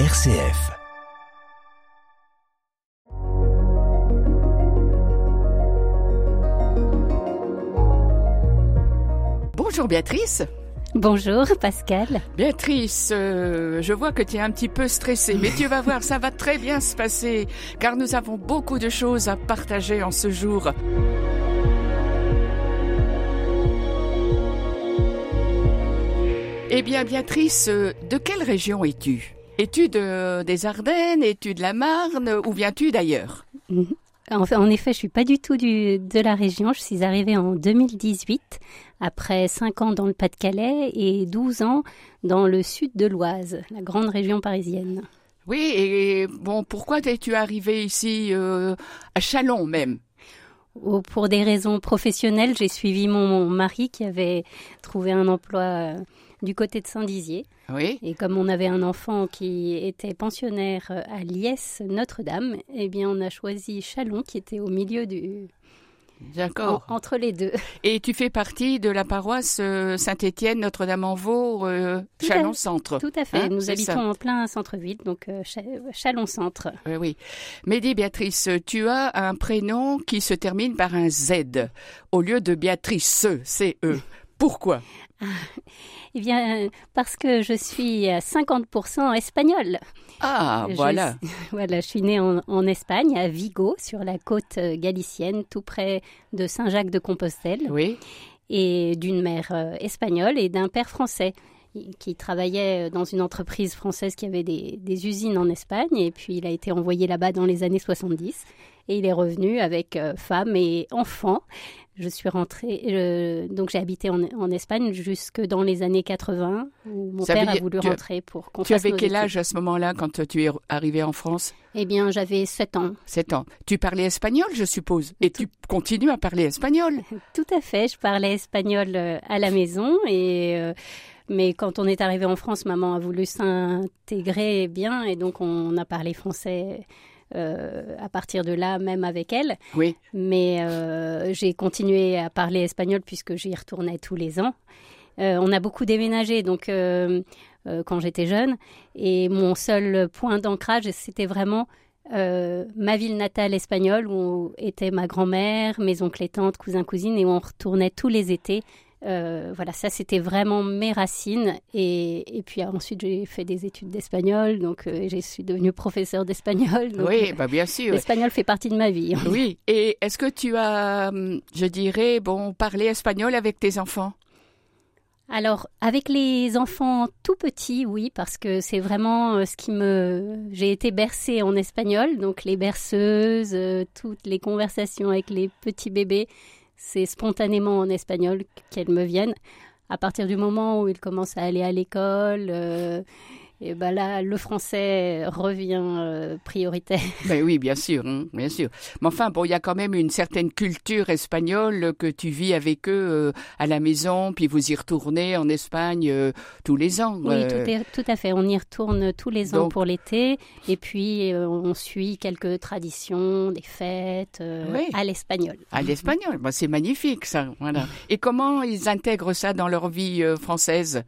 RCF. Bonjour Béatrice. Bonjour Pascal. Béatrice, euh, je vois que tu es un petit peu stressée, mais tu vas voir, ça va très bien se passer, car nous avons beaucoup de choses à partager en ce jour. Eh bien, Béatrice, euh, de quelle région es-tu? Es-tu de, des Ardennes? Es-tu de la Marne? Ou viens-tu d'ailleurs? En, en effet, je suis pas du tout du, de la région. Je suis arrivée en 2018, après 5 ans dans le Pas-de-Calais et 12 ans dans le sud de l'Oise, la grande région parisienne. Oui, et bon, pourquoi es-tu arrivée ici, euh, à Chalon même? Oh, Pour des raisons professionnelles, j'ai suivi mon, mon mari qui avait trouvé un emploi euh, du côté de Saint-Dizier. Oui. Et comme on avait un enfant qui était pensionnaire à Liesse, Notre-Dame, eh bien on a choisi Chalon qui était au milieu du... en- D'accord. entre les deux. Et tu fais partie de la paroisse euh, Saint-Étienne, Notre-Dame-en-Vaux, euh, Tout à- Chalon-Centre. Tout à fait. Hein, Nous c'est habitons ça. en plein centre-ville, donc euh, Cha- Chalon-Centre. Oui, oui. Mais dis, Béatrice, tu as un prénom qui se termine par un Z au lieu de Béatrice, C-E. Pourquoi? Eh bien, parce que je suis à 50% espagnole. Ah, Je voilà. voilà, je suis née en, en Espagne, à Vigo, sur la côte euh, galicienne, tout près de Saint-Jacques-de-Compostelle, Oui, et d'une mère euh, espagnole et d'un père français qui travaillait euh, dans une entreprise française qui avait des, des usines en Espagne. Et puis, il a été envoyé là-bas dans les années 70. Et il est revenu avec euh, femme et enfant. Je suis rentrée, donc j'ai habité en, en Espagne jusque dans les années 80, où mon Ça père a voulu rentrer pour qu'on Tu avais quel études. âge à ce moment-là quand tu es arrivé en France? Eh bien, j'avais 7 ans. 7 ans. Tu parlais espagnol, je suppose. Et tu continues à parler espagnol? Tout à fait. Je parlais espagnol euh, à la maison et euh, mais quand on est arrivé en France, maman a voulu s'intégrer bien et donc on a parlé français euh, à partir de là, même avec elle. Oui. Mais euh, j'ai continué à parler espagnol puisque j'y retournais tous les ans. Euh, on a beaucoup déménagé donc quand j'étais jeune et mon seul point d'ancrage c'était vraiment euh, ma ville natale espagnole où était ma grand-mère, mes oncles et tantes, cousins, cousines et où on retournait tous les étés. Euh, voilà, ça c'était vraiment mes racines. Et, et puis ensuite j'ai fait des études d'espagnol, donc euh, je suis devenue professeure d'espagnol. Oui, bah bien sûr. L'espagnol fait partie de ma vie. Oui. Et est-ce que tu as, hum, je dirais, bon, parlé espagnol avec tes enfants? Alors, avec les enfants tout petits, oui, parce que c'est vraiment euh, ce qui me... J'ai été bercée en espagnol, donc les berceuses, euh, toutes les conversations avec les petits bébés, c'est spontanément en espagnol qu'elles me viennent. À partir du moment où ils commencent à aller à l'école, euh, et ben là, le français revient euh, prioritaire. Ben oui, bien sûr, hein, bien sûr. Mais enfin, bon, il y a quand même une certaine culture espagnole que tu vis avec eux euh, à la maison, puis vous y retournez en Espagne euh, tous les ans. Oui, tout, est- tout à fait. On y retourne tous les ans pour l'été. Et puis, on suit quelques traditions, des fêtes Oui. à l'espagnol. À l'espagnol, Ben, c'est magnifique ça. Voilà. Et comment ils intègrent ça dans leur vie française?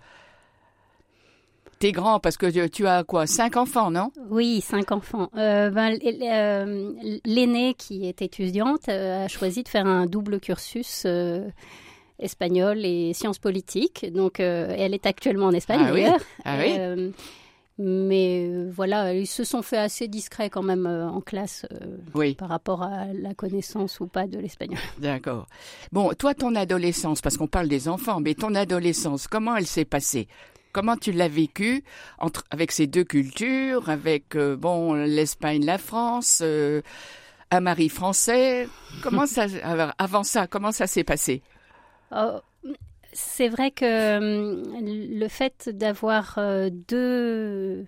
T'es grand parce que tu- tu as quoi Cinq enfants, non? Oui, cinq enfants. Euh, ben, euh, L'aînée, qui est étudiante, euh, a choisi de faire un double cursus euh, espagnol et sciences politiques. Donc, euh, elle est actuellement en Espagne, Ah oui. d'ailleurs. Ah oui. Euh, mais euh, voilà, ils se sont fait assez discrets quand même euh, en classe euh, Oui, par rapport à la connaissance ou pas de l'espagnol. d'accord. Bon, toi, ton adolescence, parce qu'on parle des enfants, mais ton adolescence, comment elle s'est passée? Comment tu l'as vécue entre avec ces deux cultures, avec euh, bon l'Espagne, la France, euh, un mari français? Comment ça avant ça Comment ça s'est passé? Oh, c'est vrai que hum, le fait d'avoir euh, deux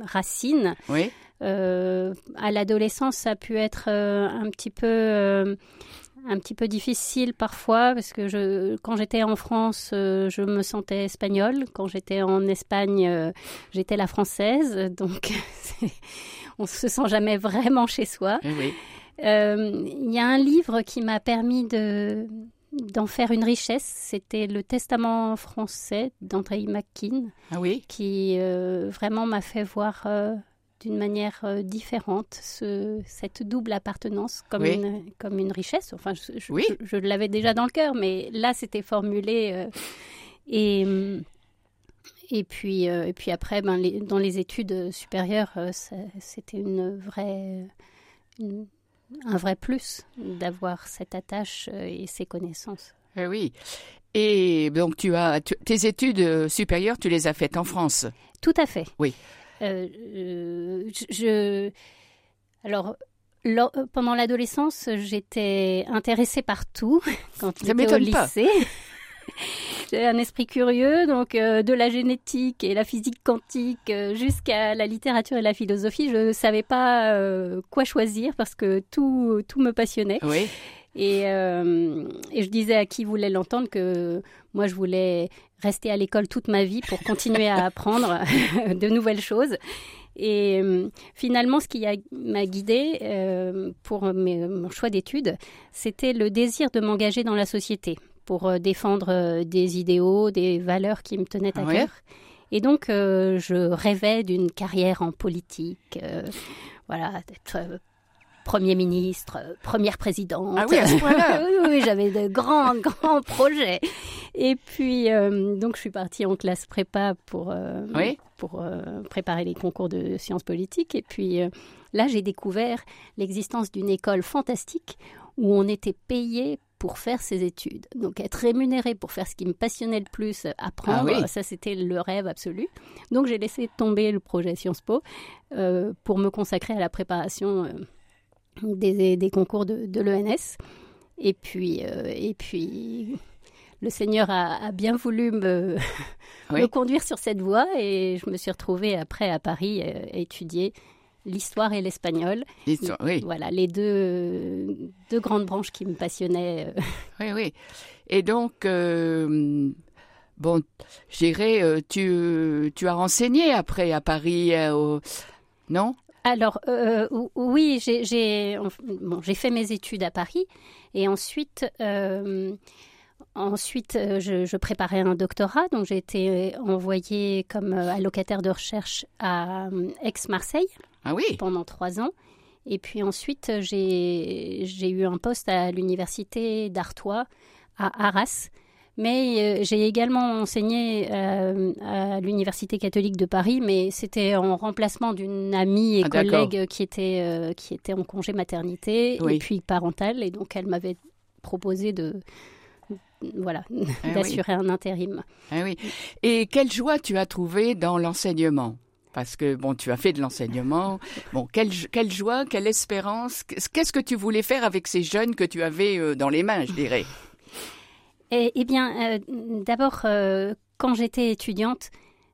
racines, Oui, euh, à l'adolescence, ça a pu être euh, un petit peu euh, un petit peu difficile parfois parce que je, quand j'étais en France, euh, je me sentais espagnole. Quand j'étais en Espagne, euh, j'étais la française. Donc, on se sent jamais vraiment chez soi. eh oui. Euh, Il y a un livre qui m'a permis de d'en faire une richesse. C'était le testament français d'André McKean Ah oui qui vraiment m'a fait voir d'une manière euh, différente ce, cette double appartenance comme, Oui. une, comme une richesse. Enfin, je, je- Oui. je- je l'avais déjà dans le cœur, mais là, c'était formulé. euh, et, et, puis, euh, et puis après, ben, les- dans les études supérieures, euh, c'était une vraie, une- un vrai plus d'avoir cette attache et ces connaissances. Eh oui. Et donc tu as tu- tes études supérieures, tu les as faites en France? Tout à fait. Oui. Euh, euh, je, alors lors- pendant l'adolescence, j'étais intéressée par tout quand j'étais au lycée. J'avais un esprit curieux, donc euh, de la génétique et la physique quantique euh, jusqu'à la littérature et la philosophie, je ne savais pas euh, quoi choisir parce que tout, tout me passionnait. Oui. Et, euh, et je disais à qui voulait l'entendre que moi, je voulais rester à l'école toute ma vie pour continuer à apprendre de nouvelles choses. Et euh, finalement, ce qui m'a guidée euh, pour mes- mon choix d'études, c'était le désir de m'engager dans la société pour défendre des idéaux, des valeurs qui me tenaient à Ah cœur. Et donc, je rêvais d'une carrière en politique, voilà, d'être Premier ministre, euh, première présidente. Ah oui, à ce point-là. oui, j'avais de grands, grands projets. Et puis, euh, donc, je suis partie en classe prépa pour, euh, Oui. pour euh, préparer les concours de sciences politiques. Et puis, là, j'ai découvert l'existence d'une école fantastique où on était payé pour faire ses études. Donc, être rémunéré pour faire ce qui me passionnait le plus, apprendre, Ah oui. ça, c'était le rêve absolu. Donc, j'ai laissé tomber le projet Sciences Po euh, pour me consacrer à la préparation euh, des, des concours de, de l'ENS. Et puis, euh, et puis, le Seigneur a, a bien voulu me, Oui. me conduire sur cette voie et je me suis retrouvée après à Paris euh, à étudier l'histoire et l'espagnol. L'histoire, oui. Voilà, les deux, deux grandes branches qui me passionnaient. euh. Oui, oui. Et donc, euh, bon, je dirais, tu, tu as renseigné après à Paris, au- non? Alors, euh, ou- oui, j'ai bon, fait mes études à Paris et ensuite, euh, ensuite euh, je, je préparais un doctorat. Donc, j'ai été envoyée comme euh, allocataire de recherche à euh, Aix-Marseille Ah oui, pendant trois ans. Et puis ensuite, j'ai j'ai eu un poste à l'université d'Artois à Arras. Mais euh, j'ai également enseigné euh, à l'université catholique de Paris, mais c'était en remplacement d'une amie et Ah, collègue qui était euh, qui était en congé maternité Oui. et puis parentale, et donc elle m'avait proposé de voilà oui. d'assurer un intérim. ah oui. Et quelle joie tu as trouvé dans l'enseignement? Parce que bon, tu as fait de l'enseignement. Bon, quelle, quelle joie, quelle espérance? Qu'est-ce que tu voulais faire avec ces jeunes que tu avais dans les mains, je dirais? Eh, eh bien, euh, d'abord, euh, quand j'étais étudiante,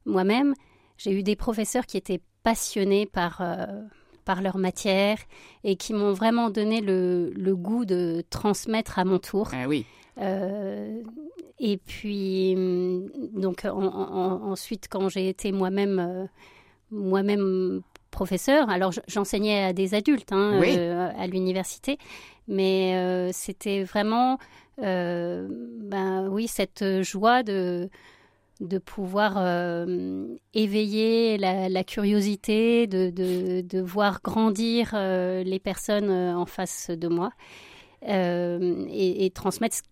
moi-même, j'ai eu des professeurs qui étaient passionnés par, euh, par leur matière et qui m'ont vraiment donné le, le goût de transmettre à mon tour. Ah oui, et puis, hum, donc, en- en- ensuite, quand j'ai été moi-même moi-même professeur, alors j'enseignais à des adultes hein, Oui. euh, à l'université, mais euh, c'était vraiment, euh, ben oui, cette joie de de pouvoir éveiller la, la curiosité, de, de, de voir grandir les personnes en face de moi et, et transmettre ce,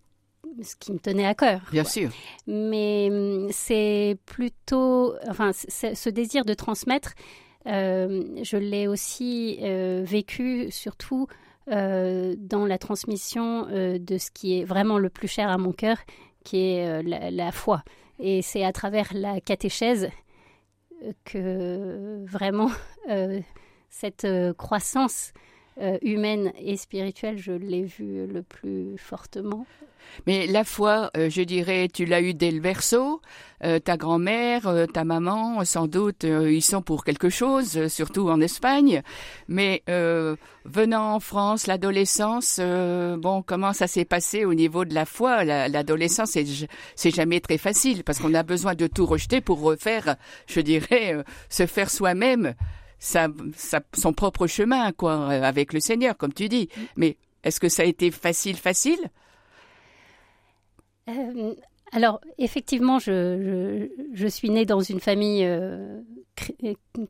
ce qui me tenait à cœur. bien quoi. sûr. Mais hum, c'est plutôt, enfin, ce désir de transmettre, je l'ai aussi euh, vécu surtout euh, dans la transmission euh, de ce qui est vraiment le plus cher à mon cœur, qui est euh, la, foi. Et c'est à travers la catéchèse euh, que vraiment euh, cette euh, croissance euh, humaine et spirituelle, je l'ai vue le plus fortement. Mais la foi, euh, je dirais, tu l'as eu dès le berceau. Ta grand-mère, euh, ta maman, sans doute, ils sont pour quelque chose, surtout en Espagne. Mais venant en France, l'adolescence, bon, comment ça s'est passé au niveau de la foi? La- L'adolescence, c'est jamais très facile parce qu'on a besoin de tout rejeter pour refaire, je dirais, se faire soi-même sa, sa- son propre chemin, quoi, euh, avec le Seigneur, comme tu dis. Mais est-ce que ça a été facile, facile? Euh, alors, effectivement, je, je, suis née dans une famille euh,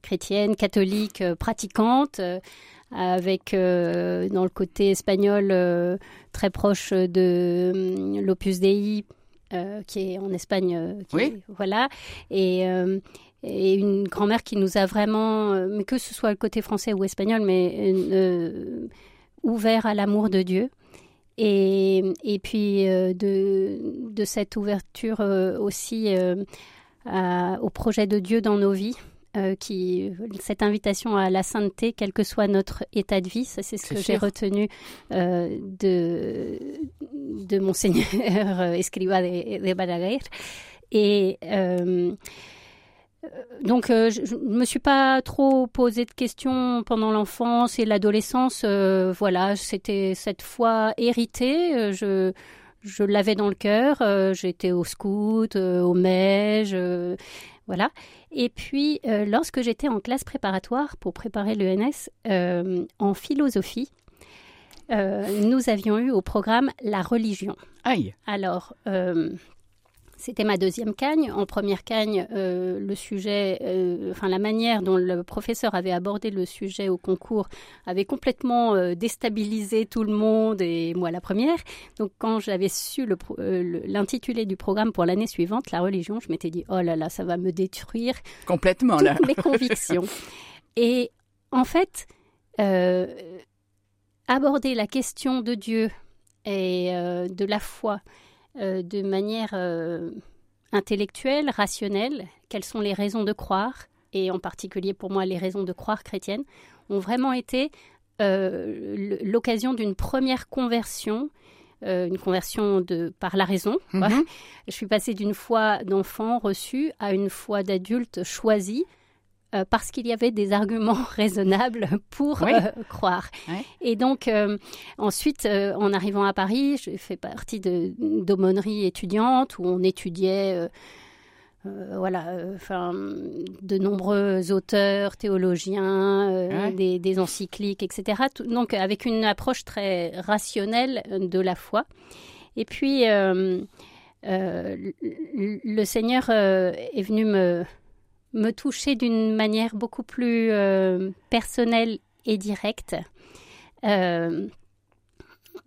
chrétienne, catholique, euh, pratiquante, avec, dans le côté espagnol, très proche de l'Opus Dei, qui est en Espagne. oui. voilà. Et et une grand-mère qui nous a vraiment, mais que ce soit le côté français ou espagnol, mais ouvert à l'amour de Dieu. Et, et puis euh, de, de, cette ouverture euh, aussi euh, au projet de Dieu dans nos vies. qui, cette invitation à la sainteté, quel que soit notre état de vie, ça c'est ce que j'ai retenu de, de Monseigneur Escriba de, de Balaguer. Et euh, donc, euh, je ne me suis pas trop posé de questions pendant l'enfance et l'adolescence. Euh, voilà, c'était cette foi héritée. Je, je l'avais dans le cœur. J'étais au scout, au MEJ, voilà. Et puis, lorsque j'étais en classe préparatoire pour préparer l'ENS en philosophie, nous avions eu au programme la religion. Aïe. Alors, c'était ma deuxième cagne. En première cagne, euh, le sujet, euh, enfin la manière dont le professeur avait abordé le sujet au concours avait complètement euh, déstabilisé tout le monde et moi la première. Donc quand j'avais su l'intitulé du programme pour l'année suivante, la religion, je m'étais dit oh là là, ça va me détruire complètement toutes mes convictions. Et en fait, aborder la question de Dieu et de la foi de manière euh, intellectuelle, rationnelle, quelles sont les raisons de croire, et en particulier pour moi les raisons de croire chrétiennes, ont vraiment été euh, l'occasion d'une première conversion une conversion de par la raison. Mhm. Je suis passée d'une foi d'enfant reçue à une foi d'adulte choisie euh, parce qu'il y avait des arguments raisonnables pour euh, croire. Et donc, euh, ensuite, en arrivant à Paris, je fais partie d'aumônerie étudiante où on étudiait. voilà, enfin, de nombreux auteurs, théologiens, des, encycliques, etc. donc, avec une approche très rationnelle de la foi. Et puis, le Seigneur est venu me, me toucher d'une manière beaucoup plus euh, personnelle et directe. Euh,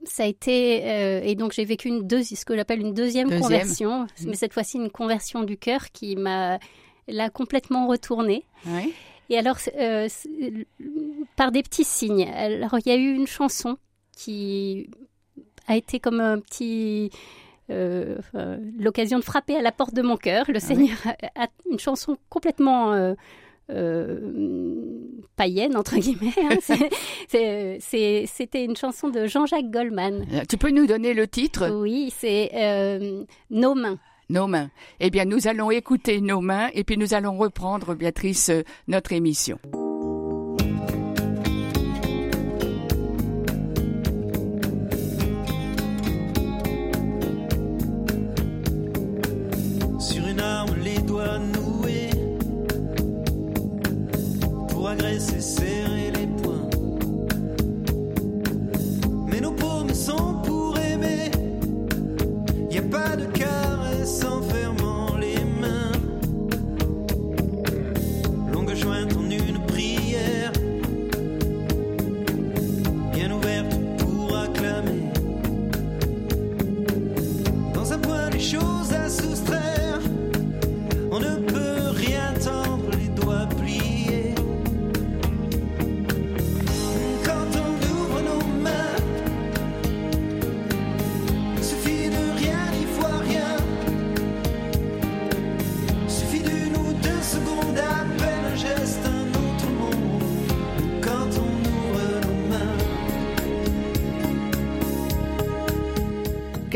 ça a été euh, et donc j'ai vécu une ce que j'appelle une deuxième, conversion, mmh. mais cette fois-ci une conversion du cœur qui m'a l'a complètement retournée. Et alors par des petits signes. Alors il y a eu une chanson qui a été comme un petit euh, l'occasion de frapper à la porte de mon cœur. Le ah Seigneur a, une chanson complètement euh, euh, païenne, entre guillemets. Hein. C'était une chanson de Jean-Jacques Goldman. Tu peux nous donner le titre? Oui, c'est Nos mains. Nos mains. Eh bien, nous allons écouter Nos mains et puis nous allons reprendre, Béatrice, notre émission.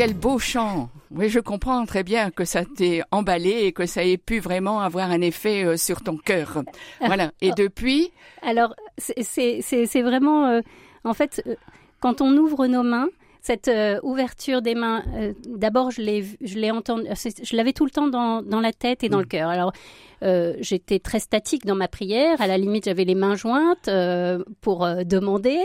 Quel beau chant Oui, je comprends très bien que ça t'ait emballé et que ça ait pu vraiment avoir un effet euh, sur ton cœur. Voilà. Et depuis? Alors, c'est vraiment... Euh, en fait, euh, quand on ouvre nos mains, cette euh, ouverture des mains, euh, d'abord, je l'ai, je l'ai entendu, je l'avais tout le temps dans, dans la tête et dans le mm. cœur. Alors, euh, j'étais très statique dans ma prière. À la limite, j'avais les mains jointes euh, pour euh, demander,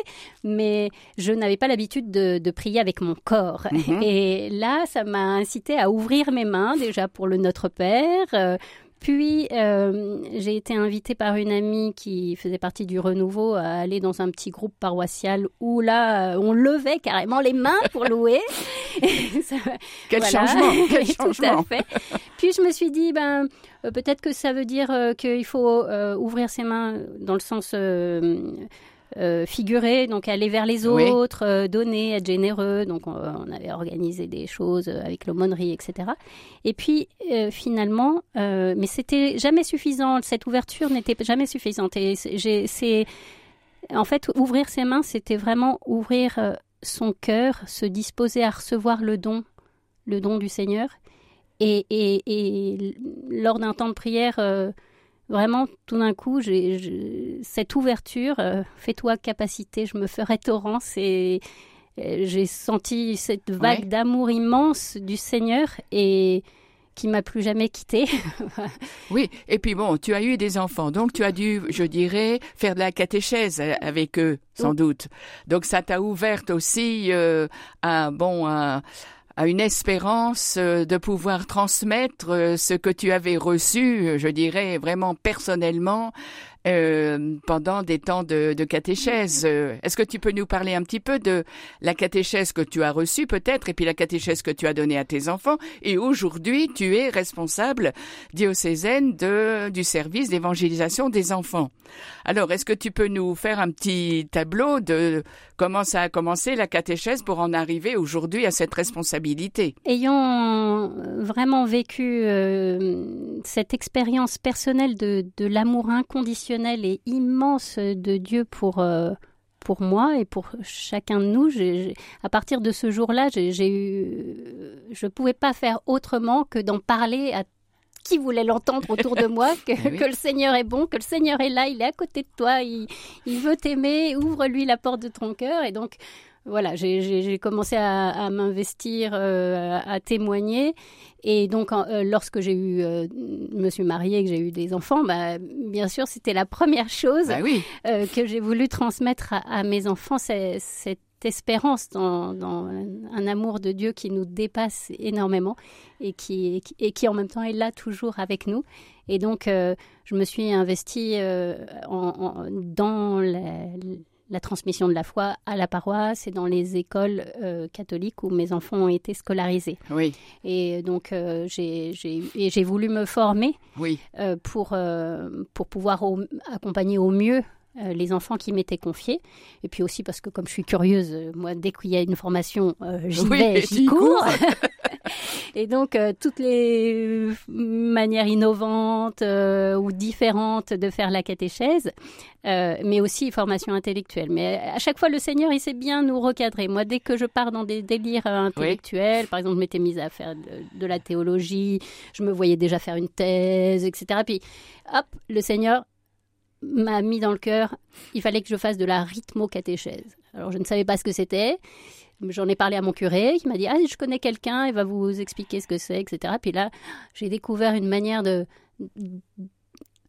mais je n'avais pas l'habitude de, de, prier avec mon corps. Mm-hmm. Et là, ça m'a incité à ouvrir mes mains déjà pour le Notre Père, puis, euh, j'ai été invitée par une amie qui faisait partie du Renouveau à aller dans un petit groupe paroissial où là, on levait carrément les mains pour louer. quel changement, quel changement. Tout à fait. Puis, je me suis dit, ben, euh, peut-être que ça veut dire euh, qu'il faut ouvrir ses mains dans le sens euh, figurer, donc aller vers les autres, euh, donner, être généreux. Donc on, avait organisé des choses avec l'aumônerie, etc. Et puis euh, finalement, mais c'était jamais suffisant. Cette ouverture n'était jamais suffisante. Et c'est en fait ouvrir ses mains, c'était vraiment ouvrir son cœur, se disposer à recevoir le don, le don du Seigneur. Et, et, et lors d'un temps de prière Vraiment, tout d'un coup, j'ai cette ouverture, euh, fais-toi capacité, je me ferai torrent, et j'ai senti cette vague d'amour immense du Seigneur et qui m'a plus jamais quitté. oui, et puis bon, tu as eu des enfants, donc tu as dû, je dirais, faire de la catéchèse avec eux, sans doute. Donc ça t'a ouverte aussi euh, à bon à, à une espérance euh, de pouvoir transmettre euh, ce que tu avais reçu, je dirais vraiment personnellement, euh, pendant des temps de, de catéchèse. Euh, est-ce que tu peux nous parler un petit peu de la catéchèse que tu as reçue peut-être et puis la catéchèse que tu as donnée à tes enfants? Et aujourd'hui tu es responsable diocésaine de, du service d'évangélisation des enfants. Alors est-ce que tu peux nous faire un petit tableau de comment ça a commencé la catéchèse pour en arriver aujourd'hui à cette responsabilité? Ayant vraiment vécu euh, cette expérience personnelle de, de l'amour inconditionnel et immense de Dieu pour, euh, pour moi et pour chacun de nous. à partir de ce jour-là, j'ai eu, je ne pouvais pas faire autrement que d'en parler à qui voulait l'entendre autour de moi, que, eh que, le Seigneur est bon, que le Seigneur est là, il est à côté de toi, il, il veut t'aimer, ouvre-lui la porte de ton cœur. Et donc, voilà, j'ai commencé à, m'investir, euh, à témoigner. Et donc, euh, lorsque j'ai eu, euh, me suis mariée, que j'ai eu des enfants, bah, bien sûr, c'était la première chose bah oui. que j'ai voulu transmettre à, mes enfants, cette espérance dans, un amour de Dieu qui nous dépasse énormément et qui, et qui en même temps est là toujours avec nous. Et donc, je me suis investie en, dans la la transmission de la foi à la paroisse et dans les écoles euh, catholiques où mes enfants ont été scolarisés. Oui. Et donc euh, j'ai voulu me former oui. Euh, pour, pour pouvoir accompagner au mieux les enfants qui m'étaient confiés. Et puis aussi parce que comme je suis curieuse, moi, dès qu'il y a une formation, j'y vais, j'y cours. Et donc, euh, toutes les manières innovantes euh, ou différentes de faire la catéchèse, euh, mais aussi formation intellectuelle. Mais à chaque fois, le Seigneur, il sait bien nous recadrer. Moi, dès que je pars dans des délires intellectuels, par exemple, je m'étais mise à faire de, la théologie, je me voyais déjà faire une thèse, etc. Puis, hop, le Seigneur m'a mis dans le cœur, il fallait que je fasse de la rythmo-catéchèse. Alors, je ne savais pas ce que c'était. J'en ai parlé à mon curé qui m'a dit Ah, je connais quelqu'un, il va vous expliquer ce que c'est, etc. Puis là, j'ai découvert une manière de,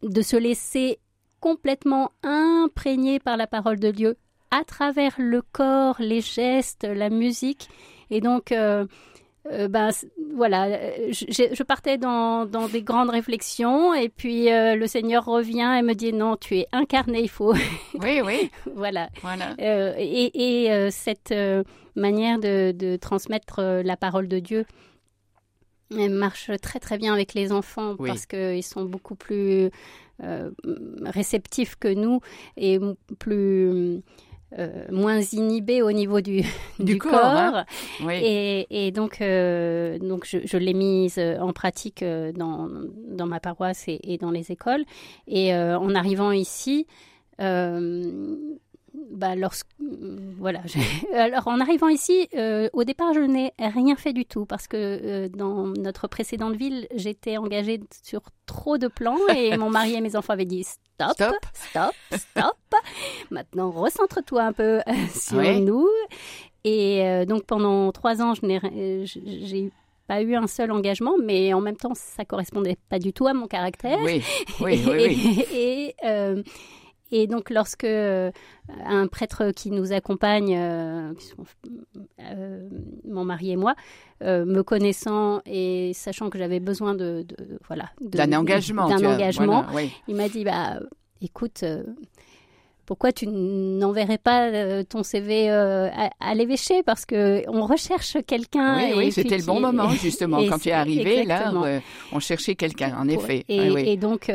de se laisser complètement imprégner par la parole de Dieu à travers le corps, les gestes, la musique. Et donc, euh, euh, ben voilà, euh, je, partais dans, dans, des grandes réflexions et puis euh, le Seigneur revient et me dit non, tu es incarné, il faut. Oui, oui. voilà. voilà. et, et cette manière de, de transmettre la parole de Dieu marche très très bien avec les enfants parce qu'ils sont beaucoup plus réceptifs que nous et plus euh, moins inhibé au niveau du, du, corps. Hein. et, donc, euh, donc je, l'ai mise en pratique euh, dans, dans ma paroisse et, dans les écoles. Et en arrivant ici, bah, lorsque, voilà, alors en arrivant ici, au départ, je n'ai rien fait du tout parce que dans notre précédente ville, j'étais engagée sur trop de plans et mon mari et mes enfants avaient dit stop, stop, stop. Maintenant, recentre-toi un peu euh, sur nous. Et donc pendant trois ans, je n'ai, j'ai pas eu un seul engagement, mais en même temps, ça correspondait pas du tout à mon caractère. Oui, oui, oui. et, et donc, lorsque euh, un prêtre qui nous accompagne, euh, euh, mon mari et moi, me connaissant et sachant que j'avais besoin de, voilà d'un engagement, d'un engagement, il m'a dit bah écoute. pourquoi tu n'enverrais pas ton CV à, l'évêché? Parce que on recherche quelqu'un. Oui, oui c'était le bon moment justement quand tu es arrivé là. on cherchait quelqu'un, en effet. Et, ah et donc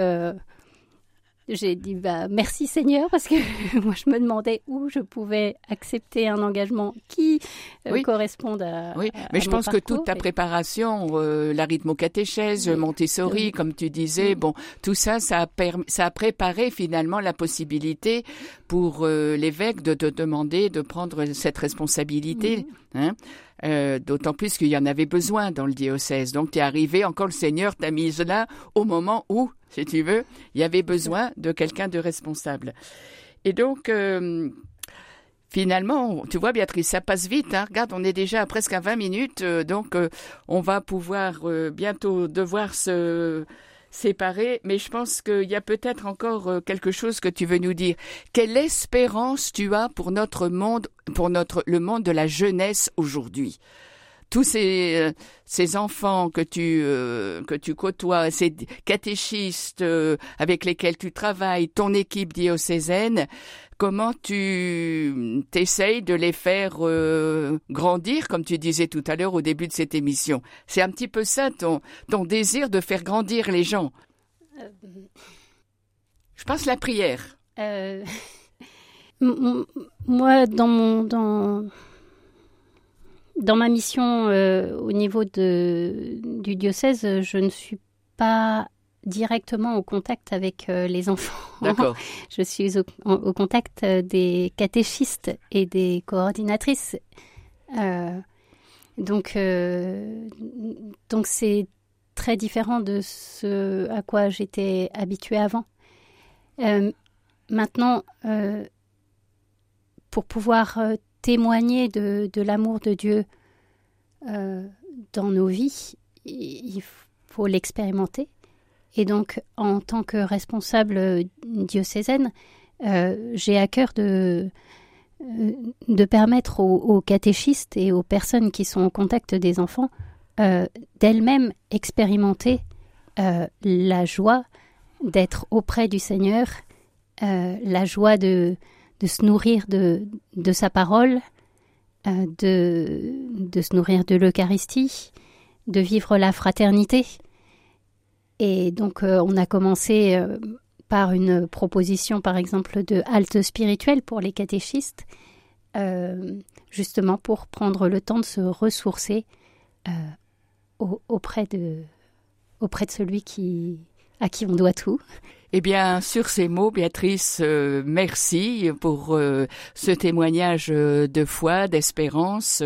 j'ai dit bah, merci Seigneur parce que moi je me demandais où je pouvais accepter un engagement qui euh, corresponde à. Oui, mais je pense que toute ta préparation, euh, la rythmocatéchèse, Montessori, comme tu disais, bon, tout ça, ça a, ça a préparé finalement la possibilité pour euh, l'évêque de te demander de prendre cette responsabilité. Hein euh, d'autant plus qu'il y en avait besoin dans le diocèse. Donc tu es arrivé, encore le Seigneur t'a mise là au moment où, si tu veux, il y avait besoin de quelqu'un de responsable. Et donc, euh, finalement, tu vois, Béatrice, ça passe vite. Hein. Regarde, on est déjà à presque à 20 minutes, euh, donc on va pouvoir bientôt devoir se séparés, mais je pense qu'il y a peut-être encore euh, quelque chose que tu veux nous dire. Quelle espérance tu as pour notre monde, pour notre le monde de la jeunesse aujourd'hui? Tous ces, euh, ces enfants que tu euh, que tu côtoies, ces catéchistes avec lesquels tu travailles, ton équipe diocésaine, comment tu t'essayes de les faire grandir, comme tu disais tout à l'heure au début de cette émission. C'est un petit peu ça ton, ton désir de faire grandir les gens. Je pense la prière. Euh, moi, dans mon dans dans ma mission euh, au niveau de, du diocèse, je ne suis pas directement au contact avec euh, les enfants. D'accord. Je suis au, contact euh, des catéchistes et des coordinatrices. Euh, donc, donc c'est très différent de ce à quoi j'étais habituée avant. maintenant, pour pouvoir témoigner de, de l'amour de Dieu dans nos vies, il faut l'expérimenter et donc, en tant que responsable diocésaine, euh, j'ai à cœur de, euh, permettre aux, catéchistes et aux personnes qui sont en contact des enfants euh, d'elles-mêmes expérimenter la joie d'être auprès du Seigneur, la joie de, se nourrir de, sa parole, de se nourrir de l'Eucharistie, de vivre la fraternité. Et donc, euh, on a commencé euh, par une proposition, par exemple, de halte spirituelle pour les catéchistes, euh, justement pour prendre le temps de se ressourcer auprès, de, celui qui, à qui on doit tout. Eh bien, sur ces mots, Béatrice, euh, merci pour euh, ce témoignage euh, de foi, d'espérance,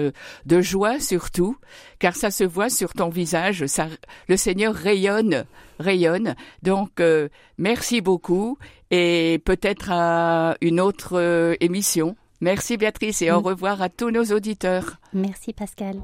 de joie surtout, car ça se voit sur ton visage. Ça, le Seigneur rayonne, rayonne. Donc, merci beaucoup et peut-être à une autre émission. Merci Béatrice et au revoir à tous nos auditeurs. Merci Pascal.